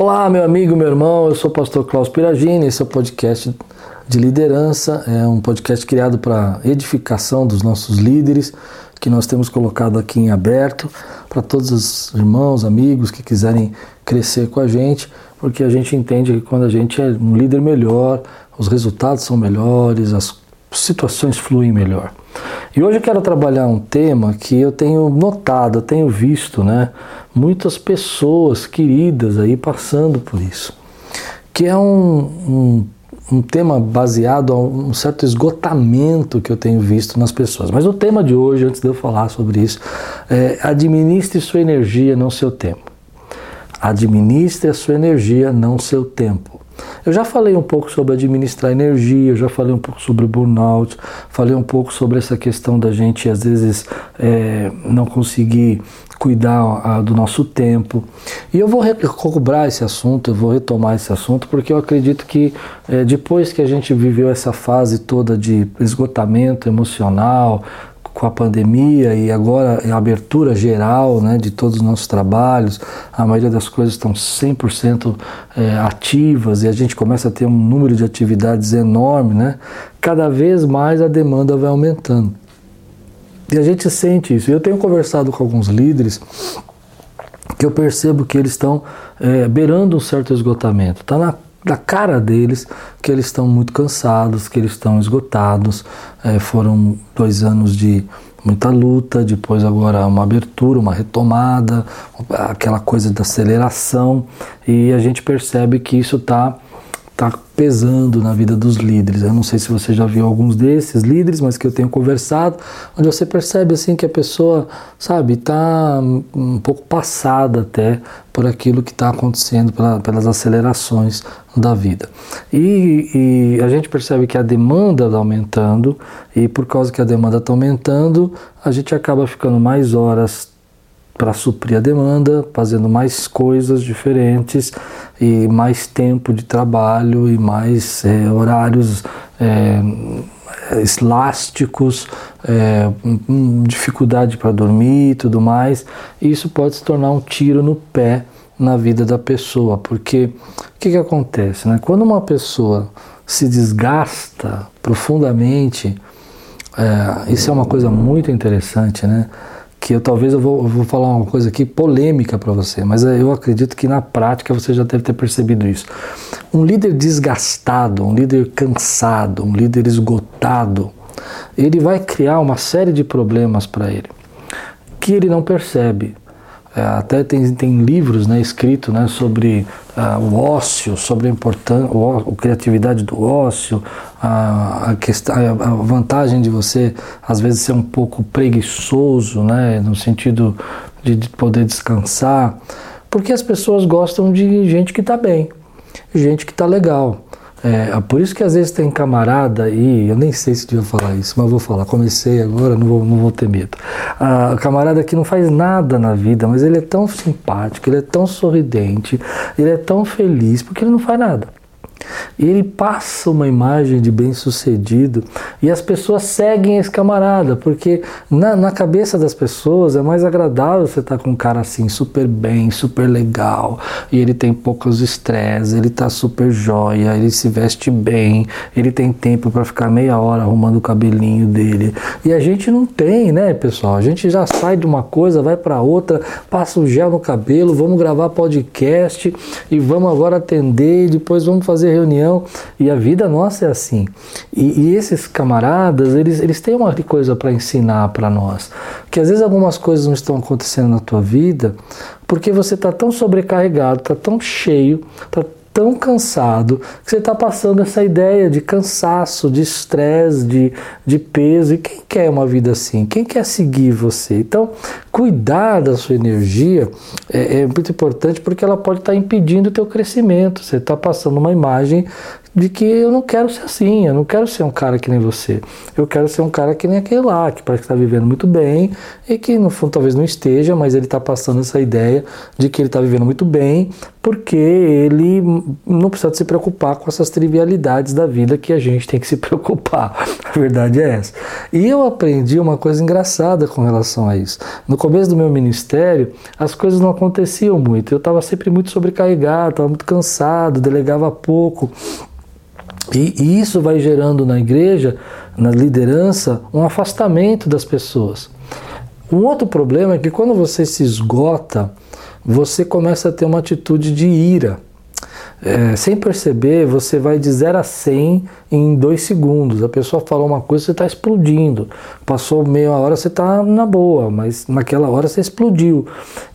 Olá, meu amigo, meu irmão, eu sou o pastor Klaus Piragini, esse é o podcast de liderança, é um podcast criado para edificação dos nossos líderes, que nós temos colocado aqui em aberto para todos os irmãos, amigos que quiserem crescer com a gente, porque a gente entende que quando a gente é um líder melhor, os resultados são melhores, as situações fluem melhor. E hoje eu quero trabalhar um tema que eu tenho notado, eu tenho visto, né, muitas pessoas queridas aí passando por isso, que é um, um, um tema baseado a um certo esgotamento que eu tenho visto nas pessoas. Mas o tema de hoje, antes de eu falar sobre isso, é administre sua energia, não seu tempo. Administre a sua energia, não seu tempo. Eu já falei um pouco sobre administrar energia, eu já falei um pouco sobre burnout, falei um pouco sobre essa questão da gente às vezes é, não conseguir cuidar a, do nosso tempo. E eu vou recobrar esse assunto, eu vou retomar esse assunto, porque eu acredito que é, depois que a gente viveu essa fase toda de esgotamento emocional, com a pandemia e agora a abertura geral né, de todos os nossos trabalhos, a maioria das coisas estão 100% é, ativas e a gente começa a ter um número de atividades enorme, né, cada vez mais a demanda vai aumentando. E a gente sente isso. Eu tenho conversado com alguns líderes que eu percebo que eles estão é, beirando um certo esgotamento. Está na da cara deles que eles estão muito cansados, que eles estão esgotados. É, foram dois anos de muita luta, depois agora uma abertura, uma retomada, aquela coisa da aceleração, e a gente percebe que isso está tá pesando na vida dos líderes. Eu não sei se você já viu alguns desses líderes, mas que eu tenho conversado, onde você percebe assim que a pessoa, sabe, está um pouco passada até por aquilo que está acontecendo, pela, pelas acelerações da vida. E, e, a gente percebe que a demanda está aumentando, e por causa que a demanda está aumentando, a gente acaba ficando mais horas para suprir a demanda, fazendo mais coisas diferentes e mais tempo de trabalho e mais é, horários é, elásticos, é, dificuldade para dormir e tudo mais. Isso pode se tornar um tiro no pé na vida da pessoa, porque o que, que acontece? Né? Quando uma pessoa se desgasta profundamente, é, isso é uma coisa muito interessante, né? Que eu talvez eu vou, eu vou falar uma coisa aqui polêmica para você, mas eu acredito que na prática você já deve ter percebido isso. Um líder desgastado, um líder cansado, um líder esgotado, ele vai criar uma série de problemas para ele que ele não percebe. É, até tem, tem livros né, escritos né, sobre uh, o ócio, sobre a, importância, a criatividade do ócio, a, a, questão, a vantagem de você, às vezes, ser um pouco preguiçoso, né, no sentido de, de poder descansar, porque as pessoas gostam de gente que está bem, gente que está legal. É, por isso que às vezes tem camarada e eu nem sei se devia falar isso, mas vou falar. Comecei agora, não vou, não vou ter medo. Ah, camarada que não faz nada na vida, mas ele é tão simpático, ele é tão sorridente, ele é tão feliz porque ele não faz nada. Ele passa uma imagem de bem-sucedido e as pessoas seguem esse camarada, porque na, na cabeça das pessoas é mais agradável você estar tá com um cara assim, super bem, super legal, e ele tem poucos estresses, ele tá super jóia, ele se veste bem, ele tem tempo para ficar meia hora arrumando o cabelinho dele. E a gente não tem, né, pessoal? A gente já sai de uma coisa, vai para outra, passa o gel no cabelo, vamos gravar podcast e vamos agora atender, depois vamos fazer reunião e a vida nossa é assim. E, e esses camaradas, eles, eles têm uma coisa para ensinar para nós, que às vezes algumas coisas não estão acontecendo na tua vida porque você está tão sobrecarregado, está tão cheio, está tão cansado que você está passando essa ideia de cansaço, de estresse, de, de peso. E quem quer uma vida assim? Quem quer seguir você? Então, cuidar da sua energia é, é muito importante porque ela pode estar tá impedindo o teu crescimento. Você está passando uma imagem de que eu não quero ser assim, eu não quero ser um cara que nem você. Eu quero ser um cara que nem aquele lá, que parece que está vivendo muito bem e que no fundo talvez não esteja, mas ele está passando essa ideia de que ele está vivendo muito bem, porque ele não precisa se preocupar com essas trivialidades da vida que a gente tem que se preocupar. A verdade é essa. E eu aprendi uma coisa engraçada com relação a isso. No começo do meu ministério, as coisas não aconteciam muito. Eu estava sempre muito sobrecarregado, estava muito cansado, delegava pouco. E, e isso vai gerando na igreja, na liderança, um afastamento das pessoas. Um outro problema é que quando você se esgota, você começa a ter uma atitude de ira. É, sem perceber, você vai de 0 a 100 em 2 segundos. A pessoa falou uma coisa, você está explodindo. Passou meia hora, você está na boa, mas naquela hora você explodiu.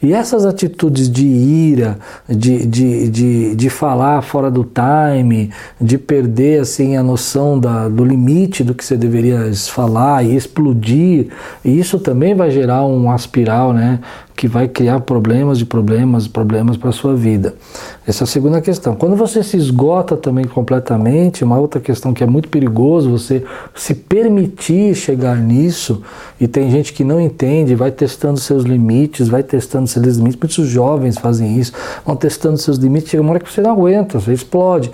E essas atitudes de ira, de, de, de, de falar fora do time, de perder assim a noção da, do limite do que você deveria falar e explodir, isso também vai gerar um aspiral, né? Que vai criar problemas de problemas, problemas para a sua vida. Essa é a segunda questão. Quando você se esgota também completamente, uma outra questão que é muito perigoso, você se permitir chegar nisso, e tem gente que não entende, vai testando seus limites, vai testando seus limites, muitos jovens fazem isso, vão testando seus limites, chega uma hora que você não aguenta, você explode.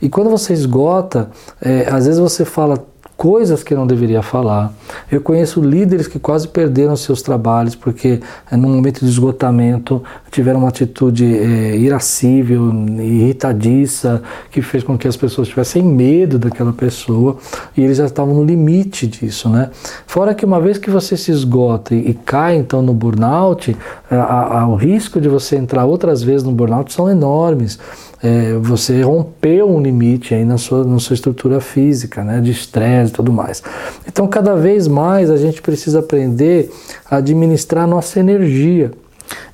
E quando você esgota, é, às vezes você fala coisas que não deveria falar. Eu conheço líderes que quase perderam seus trabalhos porque, eh, num momento de esgotamento, tiveram uma atitude é, irascível, irritadiça, que fez com que as pessoas tivessem medo daquela pessoa e eles já estavam no limite disso, né? Fora que uma vez que você se esgota e, e cai então no burnout, a, a, o risco de você entrar outras vezes no burnout são enormes é, você rompeu um limite aí na sua, na sua estrutura física, né, de estresse e tudo mais. Então, cada vez mais a gente precisa aprender a administrar nossa energia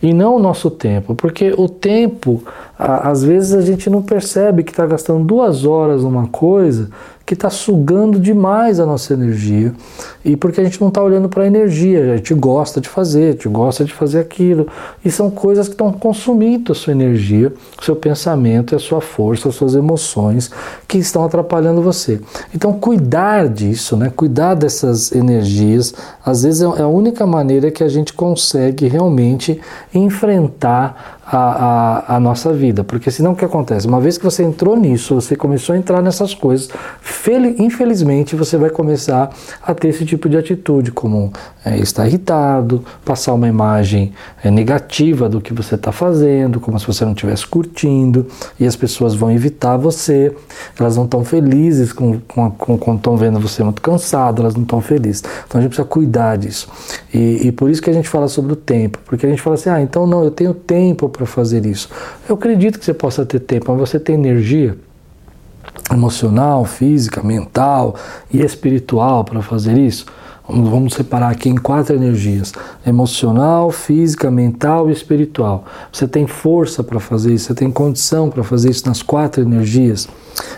e não o nosso tempo, porque o tempo, às vezes a gente não percebe que está gastando duas horas numa coisa que está sugando demais a nossa energia e porque a gente não está olhando para a energia, a gente gosta de fazer, a gente gosta de fazer aquilo e são coisas que estão consumindo a sua energia, o seu pensamento, a sua força, as suas emoções que estão atrapalhando você. Então cuidar disso, né? Cuidar dessas energias, às vezes é a única maneira que a gente consegue realmente enfrentar a, a, a, nossa vida. Porque senão o que acontece? Uma vez que você entrou nisso, você começou a entrar nessas coisas, infelizmente você vai começar a ter esse tipo de atitude, como é, estar irritado, passar uma imagem é, negativa do que você está fazendo, como se você não estivesse curtindo, e as pessoas vão evitar você, elas não estão felizes com, com, com, quando estão vendo você muito cansado, elas não estão felizes. Então a gente precisa cuidar disso. E, e por isso que a gente fala sobre o tempo, porque a gente fala assim, ah, então não, eu tenho tempo para fazer isso. Eu acredito que você possa ter tempo, mas você tem energia emocional, física, mental e espiritual para fazer isso? Vamos separar aqui em quatro energias: emocional, física, mental e espiritual. Você tem força para fazer isso, você tem condição para fazer isso nas quatro energias.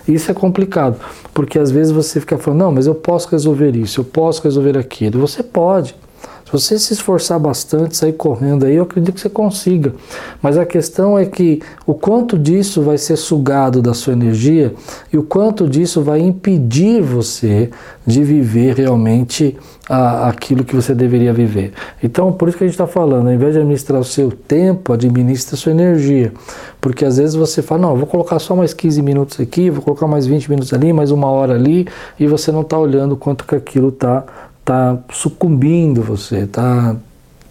Isso é complicado, porque às vezes você fica falando: não, mas eu posso resolver isso, eu posso resolver aquilo. Você pode. Se você se esforçar bastante, sair correndo aí, eu acredito que você consiga. Mas a questão é que o quanto disso vai ser sugado da sua energia e o quanto disso vai impedir você de viver realmente a, aquilo que você deveria viver. Então, por isso que a gente está falando, ao invés de administrar o seu tempo, administre a sua energia. Porque às vezes você fala, não, vou colocar só mais 15 minutos aqui, vou colocar mais 20 minutos ali, mais uma hora ali, e você não está olhando quanto que aquilo está está sucumbindo você, está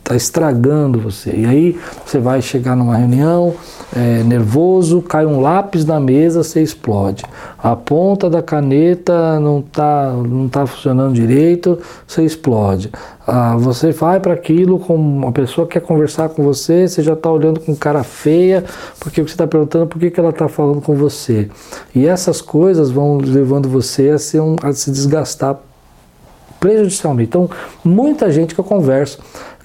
tá estragando você. E aí você vai chegar numa reunião é, nervoso, cai um lápis na mesa, você explode. A ponta da caneta não está não tá funcionando direito, você explode. Ah, você vai para aquilo com uma pessoa que quer conversar com você, você já está olhando com cara feia, porque você está perguntando por que, que ela está falando com você. E essas coisas vão levando você a, ser um, a se desgastar prejudicialmente. Então, muita gente que eu converso,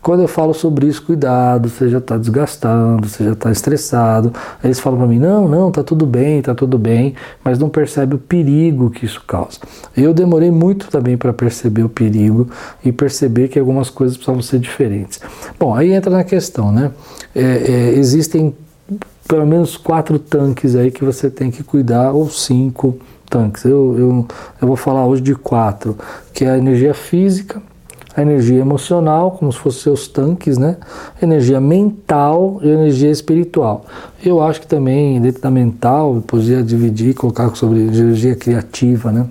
quando eu falo sobre isso, cuidado, você já está desgastando, você já está estressado. Aí eles falam para mim: não, não, tá tudo bem, tá tudo bem, mas não percebe o perigo que isso causa. Eu demorei muito também para perceber o perigo e perceber que algumas coisas precisavam ser diferentes. Bom, aí entra na questão, né? É, é, existem pelo menos quatro tanques aí que você tem que cuidar, ou cinco tanques. Eu, eu, eu vou falar hoje de quatro, que é a energia física, a energia emocional, como se fossem seus tanques, né? Energia mental e energia espiritual. Eu acho que também, dentro da mental, eu podia dividir, colocar sobre energia criativa, né?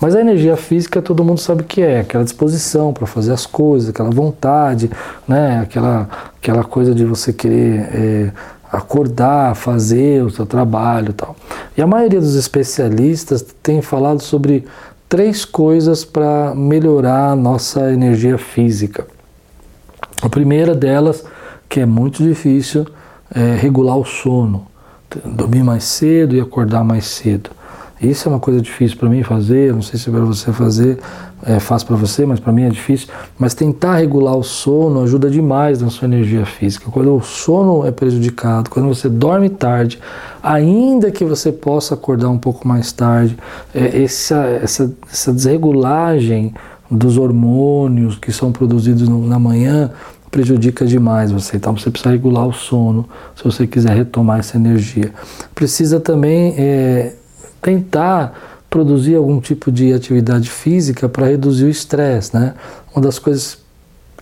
Mas a energia física todo mundo sabe o que é, aquela disposição para fazer as coisas, aquela vontade, né? aquela, aquela coisa de você querer é, acordar, fazer o seu trabalho e tal. E a maioria dos especialistas tem falado sobre três coisas para melhorar a nossa energia física. A primeira delas, que é muito difícil, é regular o sono. Dormir mais cedo e acordar mais cedo. Isso é uma coisa difícil para mim fazer, não sei se para você fazer, é fácil para você, mas para mim é difícil. Mas tentar regular o sono ajuda demais na sua energia física. Quando o sono é prejudicado, quando você dorme tarde, ainda que você possa acordar um pouco mais tarde, é, essa, essa, essa desregulagem dos hormônios que são produzidos no, na manhã prejudica demais você. Então você precisa regular o sono se você quiser retomar essa energia. Precisa também é, tentar produzir algum tipo de atividade física para reduzir o estresse, né? Uma das coisas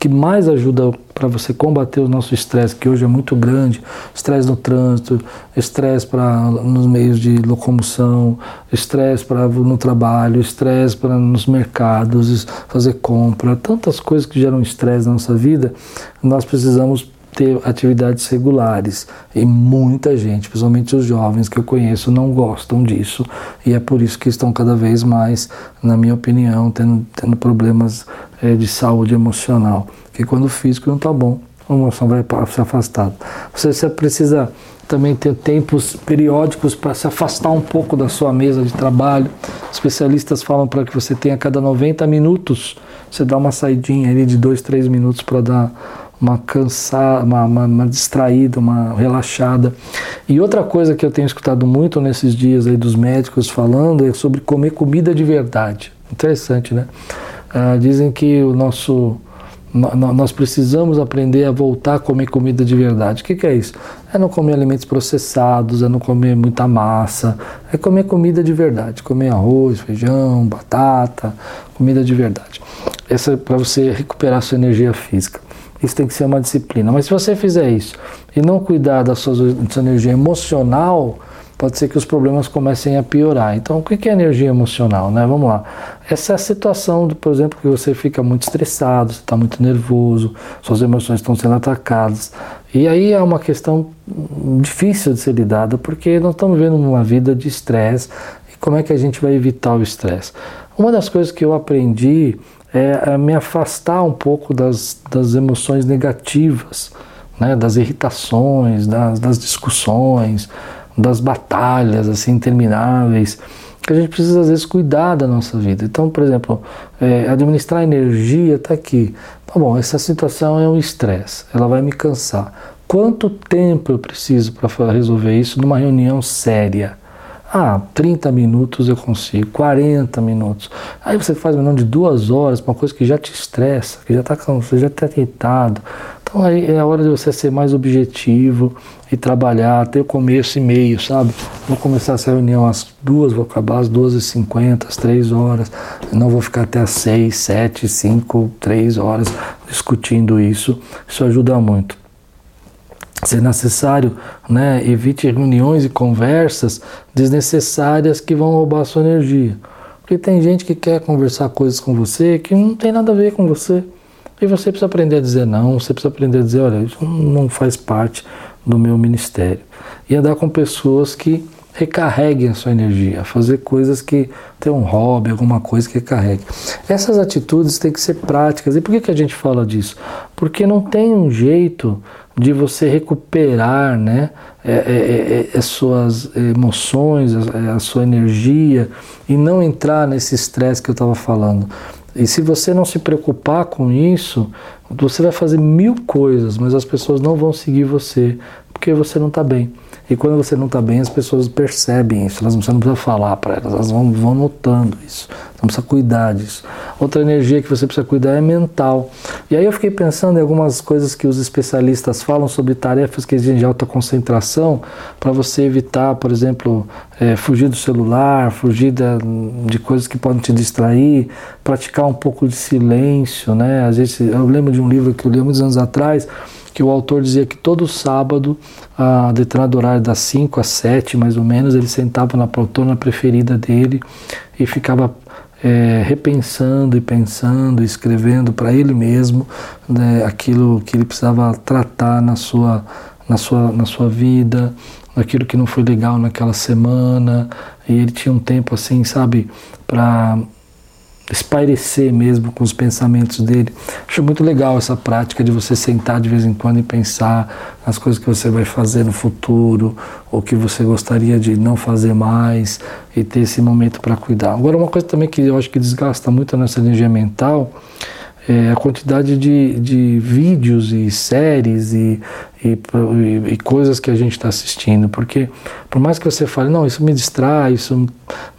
que mais ajuda para você combater o nosso estresse, que hoje é muito grande, estresse no trânsito, estresse para nos meios de locomoção, estresse para no trabalho, estresse para nos mercados, fazer compra, tantas coisas que geram estresse na nossa vida, nós precisamos ter atividades regulares. E muita gente, principalmente os jovens que eu conheço, não gostam disso. E é por isso que estão cada vez mais, na minha opinião, tendo, tendo problemas é, de saúde emocional. Porque quando o físico não está bom, a emoção vai se afastar. Você, você precisa também ter tempos periódicos para se afastar um pouco da sua mesa de trabalho. Especialistas falam para que você tenha cada 90 minutos, você dá uma saidinha ali de 2, 3 minutos para dar uma cansada, uma, uma, uma, distraída, uma relaxada. E outra coisa que eu tenho escutado muito nesses dias aí dos médicos falando é sobre comer comida de verdade. Interessante, né? Ah, dizem que o nosso nós precisamos aprender a voltar a comer comida de verdade. O que, que, é isso? É não comer alimentos processados, é não comer muita massa, é comer comida de verdade, comer arroz, feijão, batata, comida de verdade. Essa é para você recuperar sua energia física. Isso tem que ser uma disciplina. Mas se você fizer isso e não cuidar da sua, da sua energia emocional, pode ser que os problemas comecem a piorar. Então, o que é energia emocional? Né? Vamos lá. Essa é a situação, por exemplo, que você fica muito estressado, você está muito nervoso, suas emoções estão sendo atacadas. E aí é uma questão difícil de ser lidada, porque nós estamos vivendo uma vida de estresse. E como é que a gente vai evitar o estresse? Uma das coisas que eu aprendi é, me afastar um pouco das, das emoções negativas, né, das irritações, das, das discussões, das batalhas assim intermináveis que a gente precisa às vezes cuidar da nossa vida. Então, por exemplo, é, administrar energia está aqui. Tá bom, essa situação é um estresse, ela vai me cansar. Quanto tempo eu preciso para resolver isso numa reunião séria? Ah, 30 minutos eu consigo, 40 minutos. Aí você faz menor de duas horas para uma coisa que já te estressa, que já está cansado, já está irritado. Então aí é a hora de você ser mais objetivo e trabalhar, ter o começo e meio, sabe? Vou começar essa reunião às duas, vou acabar às 12h50, às três horas. Não vou ficar até às seis, sete, cinco, três horas discutindo isso. Isso ajuda muito se necessário, né, evite reuniões e conversas desnecessárias que vão roubar a sua energia. Porque tem gente que quer conversar coisas com você que não tem nada a ver com você. E você precisa aprender a dizer não, você precisa aprender a dizer, olha, isso não faz parte do meu ministério. E andar com pessoas que recarreguem a sua energia, fazer coisas que tem um hobby, alguma coisa que recarregue. Essas atitudes têm que ser práticas. E por que, que a gente fala disso? Porque não tem um jeito de você recuperar né, é, é, é, é as suas emoções, a, a, sua energia e não entrar nesse estresse que eu estava falando. E se você não se preocupar com isso, você vai fazer mil coisas, mas as pessoas não vão seguir você porque você não está bem. E quando você não está bem, as pessoas percebem isso. Elas, você não precisa falar para elas, elas vão, vão notando isso. Então precisa cuidar disso. Outra energia que você precisa cuidar é mental. E aí eu fiquei pensando em algumas coisas que os especialistas falam sobre tarefas que exigem alta concentração para você evitar, por exemplo, é, fugir do celular, fugir de coisas que podem te distrair, praticar um pouco de silêncio, né? Às vezes eu lembro de um livro que eu li muitos anos atrás que o autor dizia que todo sábado, a determinado horário das 5 às 7 mais ou menos, ele sentava na poltrona preferida dele e ficava é, repensando e pensando, escrevendo para ele mesmo né, aquilo que ele precisava tratar na sua, na sua, na sua vida, aquilo que não foi legal naquela semana. E ele tinha um tempo assim, sabe, para espairecer mesmo com os pensamentos dele. Acho muito legal essa prática de você sentar de vez em quando e pensar nas coisas que você vai fazer no futuro ou que você gostaria de não fazer mais e ter esse momento para cuidar. Agora, uma coisa também que eu acho que desgasta muito a nossa energia mental é a quantidade de, de vídeos e séries e, e, e coisas que a gente está assistindo, porque por mais que você fale, não, isso me distrai, isso,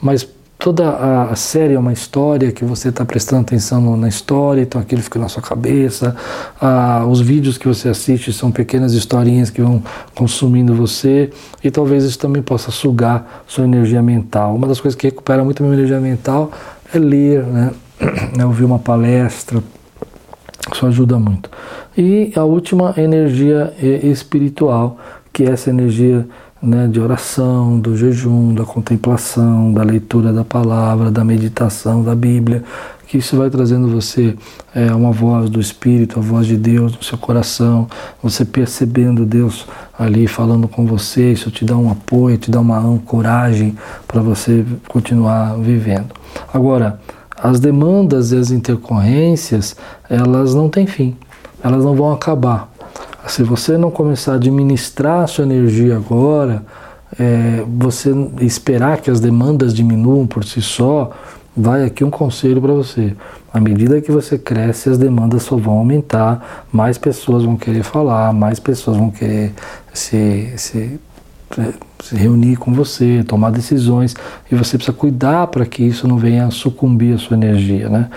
mas toda a série é uma história que você está prestando atenção na história, então aquilo fica na sua cabeça. Ah, os vídeos que você assiste são pequenas historinhas que vão consumindo você e talvez isso também possa sugar sua energia mental. Uma das coisas que recupera muito a minha energia mental é ler, né? é ouvir uma palestra. Isso ajuda muito. E a última energia espiritual, que é essa energia né, de oração, do jejum, da contemplação, da leitura da palavra, da meditação da Bíblia, que isso vai trazendo você é, uma voz do Espírito, a voz de Deus no seu coração, você percebendo Deus ali falando com você, isso te dá um apoio, te dá uma coragem para você continuar vivendo. Agora, as demandas e as intercorrências, elas não têm fim, elas não vão acabar. Se você não começar a administrar a sua energia agora, é, você esperar que as demandas diminuam por si só, vai aqui um conselho para você. À medida que você cresce, as demandas só vão aumentar, mais pessoas vão querer falar, mais pessoas vão querer se, se, se reunir com você, tomar decisões, e você precisa cuidar para que isso não venha sucumbir a sua energia, né?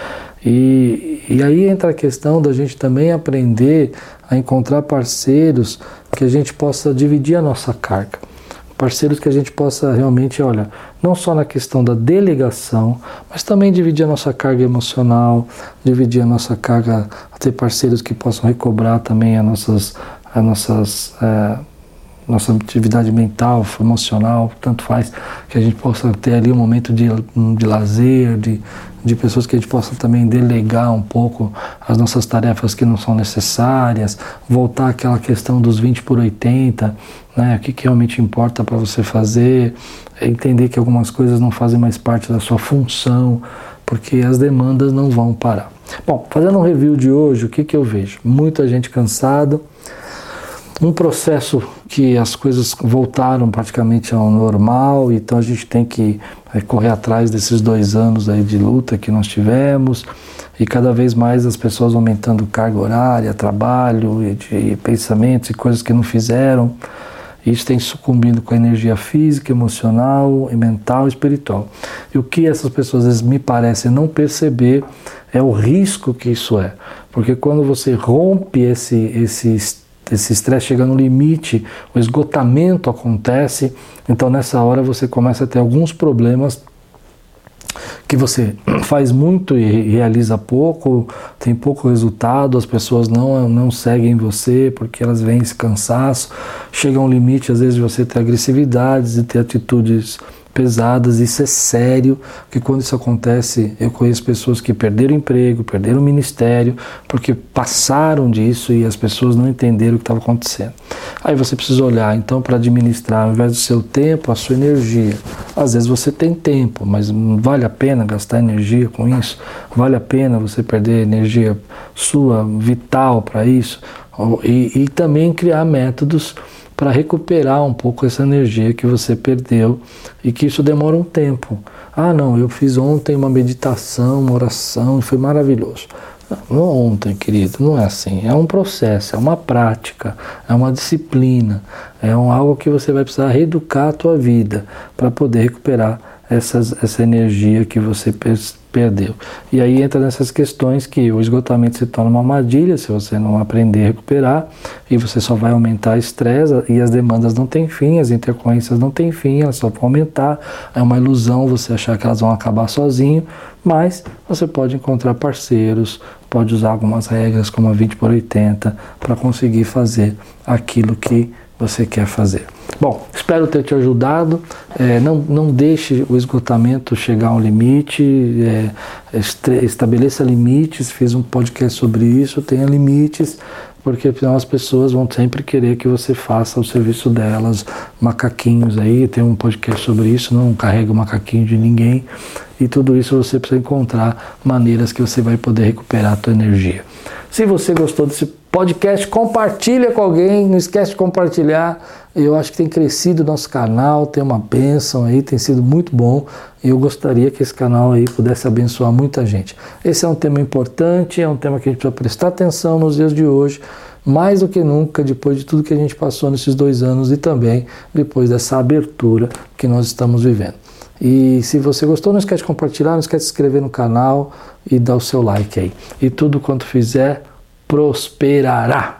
E, e aí entra a questão da gente também aprender a encontrar parceiros que a gente possa dividir a nossa carga. Parceiros que a gente possa realmente, olha, não só na questão da delegação, mas também dividir a nossa carga emocional, dividir a nossa carga, ter parceiros que possam recobrar também as nossas, as nossas é, nossa atividade mental, emocional, tanto faz, que a gente possa ter ali um momento de, de lazer, de, de pessoas que a gente possa também delegar um pouco as nossas tarefas que não são necessárias, voltar àquela questão dos 20 por 80, né, o que, que realmente importa para você fazer, entender que algumas coisas não fazem mais parte da sua função, porque as demandas não vão parar. Bom, fazendo um review de hoje, o que, que eu vejo? Muita gente cansada, um processo que as coisas voltaram praticamente ao normal, então a gente tem que é, correr atrás desses dois anos aí de luta que nós tivemos e cada vez mais as pessoas aumentando carga horária, trabalho e de pensamentos e coisas que não fizeram. Isso tem sucumbido com a energia física, emocional, mental e espiritual. E o que essas pessoas às vezes me parecem não perceber é o risco que isso é. Porque quando você rompe esse, esse esse estresse chega no limite, o esgotamento acontece, então nessa hora você começa a ter alguns problemas que você faz muito e realiza pouco, tem pouco resultado, as pessoas não, não seguem você porque elas veem esse cansaço, chega um limite às vezes de você ter agressividades e ter atitudes pesadas, isso é sério, porque quando isso acontece, eu conheço pessoas que perderam emprego, perderam ministério, porque passaram disso e as pessoas não entenderam o que estava acontecendo. Aí você precisa olhar, então, para administrar, ao invés do seu tempo, a sua energia. Às vezes você tem tempo, mas vale a pena gastar energia com isso? Vale a pena você perder energia sua, vital para isso? E, e também criar métodos para recuperar um pouco essa energia que você perdeu e que isso demora um tempo. Ah, não, eu fiz ontem uma meditação, uma oração, foi maravilhoso. ontem, querido, não é assim. É um processo, é uma prática, é uma disciplina, é um, algo que você vai precisar reeducar a tua vida para poder recuperar essas, essa energia que você perdeu. E aí entra nessas questões que o esgotamento se torna uma armadilha se você não aprender a recuperar, e você só vai aumentar o estresse e as demandas não têm fim, as intercorrências não têm fim, elas só vão aumentar. É uma ilusão você achar que elas vão acabar sozinho, mas você pode encontrar parceiros, pode usar algumas regras como a 20 por 80 para conseguir fazer aquilo que você quer fazer. Bom, espero ter te ajudado. É, não, não deixe o esgotamento chegar a um limite, é, estabeleça limites. Fiz um podcast sobre isso. Tenha limites, porque afinal as pessoas vão sempre querer que você faça o serviço delas. Macaquinhos aí, tem um podcast sobre isso. Não carrega o macaquinho de ninguém. E tudo isso você precisa encontrar maneiras que você vai poder recuperar a tua energia. Se você gostou desse podcast, compartilha com alguém, não esquece de compartilhar. Eu acho que tem crescido o nosso canal, tem uma bênção aí, tem sido muito bom. E eu gostaria que esse canal aí pudesse abençoar muita gente. Esse é um tema importante, é um tema que a gente precisa prestar atenção nos dias de hoje, mais do que nunca, depois de tudo que a gente passou nesses dois anos e também depois dessa abertura que nós estamos vivendo. E se você gostou, não esquece de compartilhar, não esquece de se inscrever no canal e dar o seu like aí. E tudo quanto fizer, prosperará.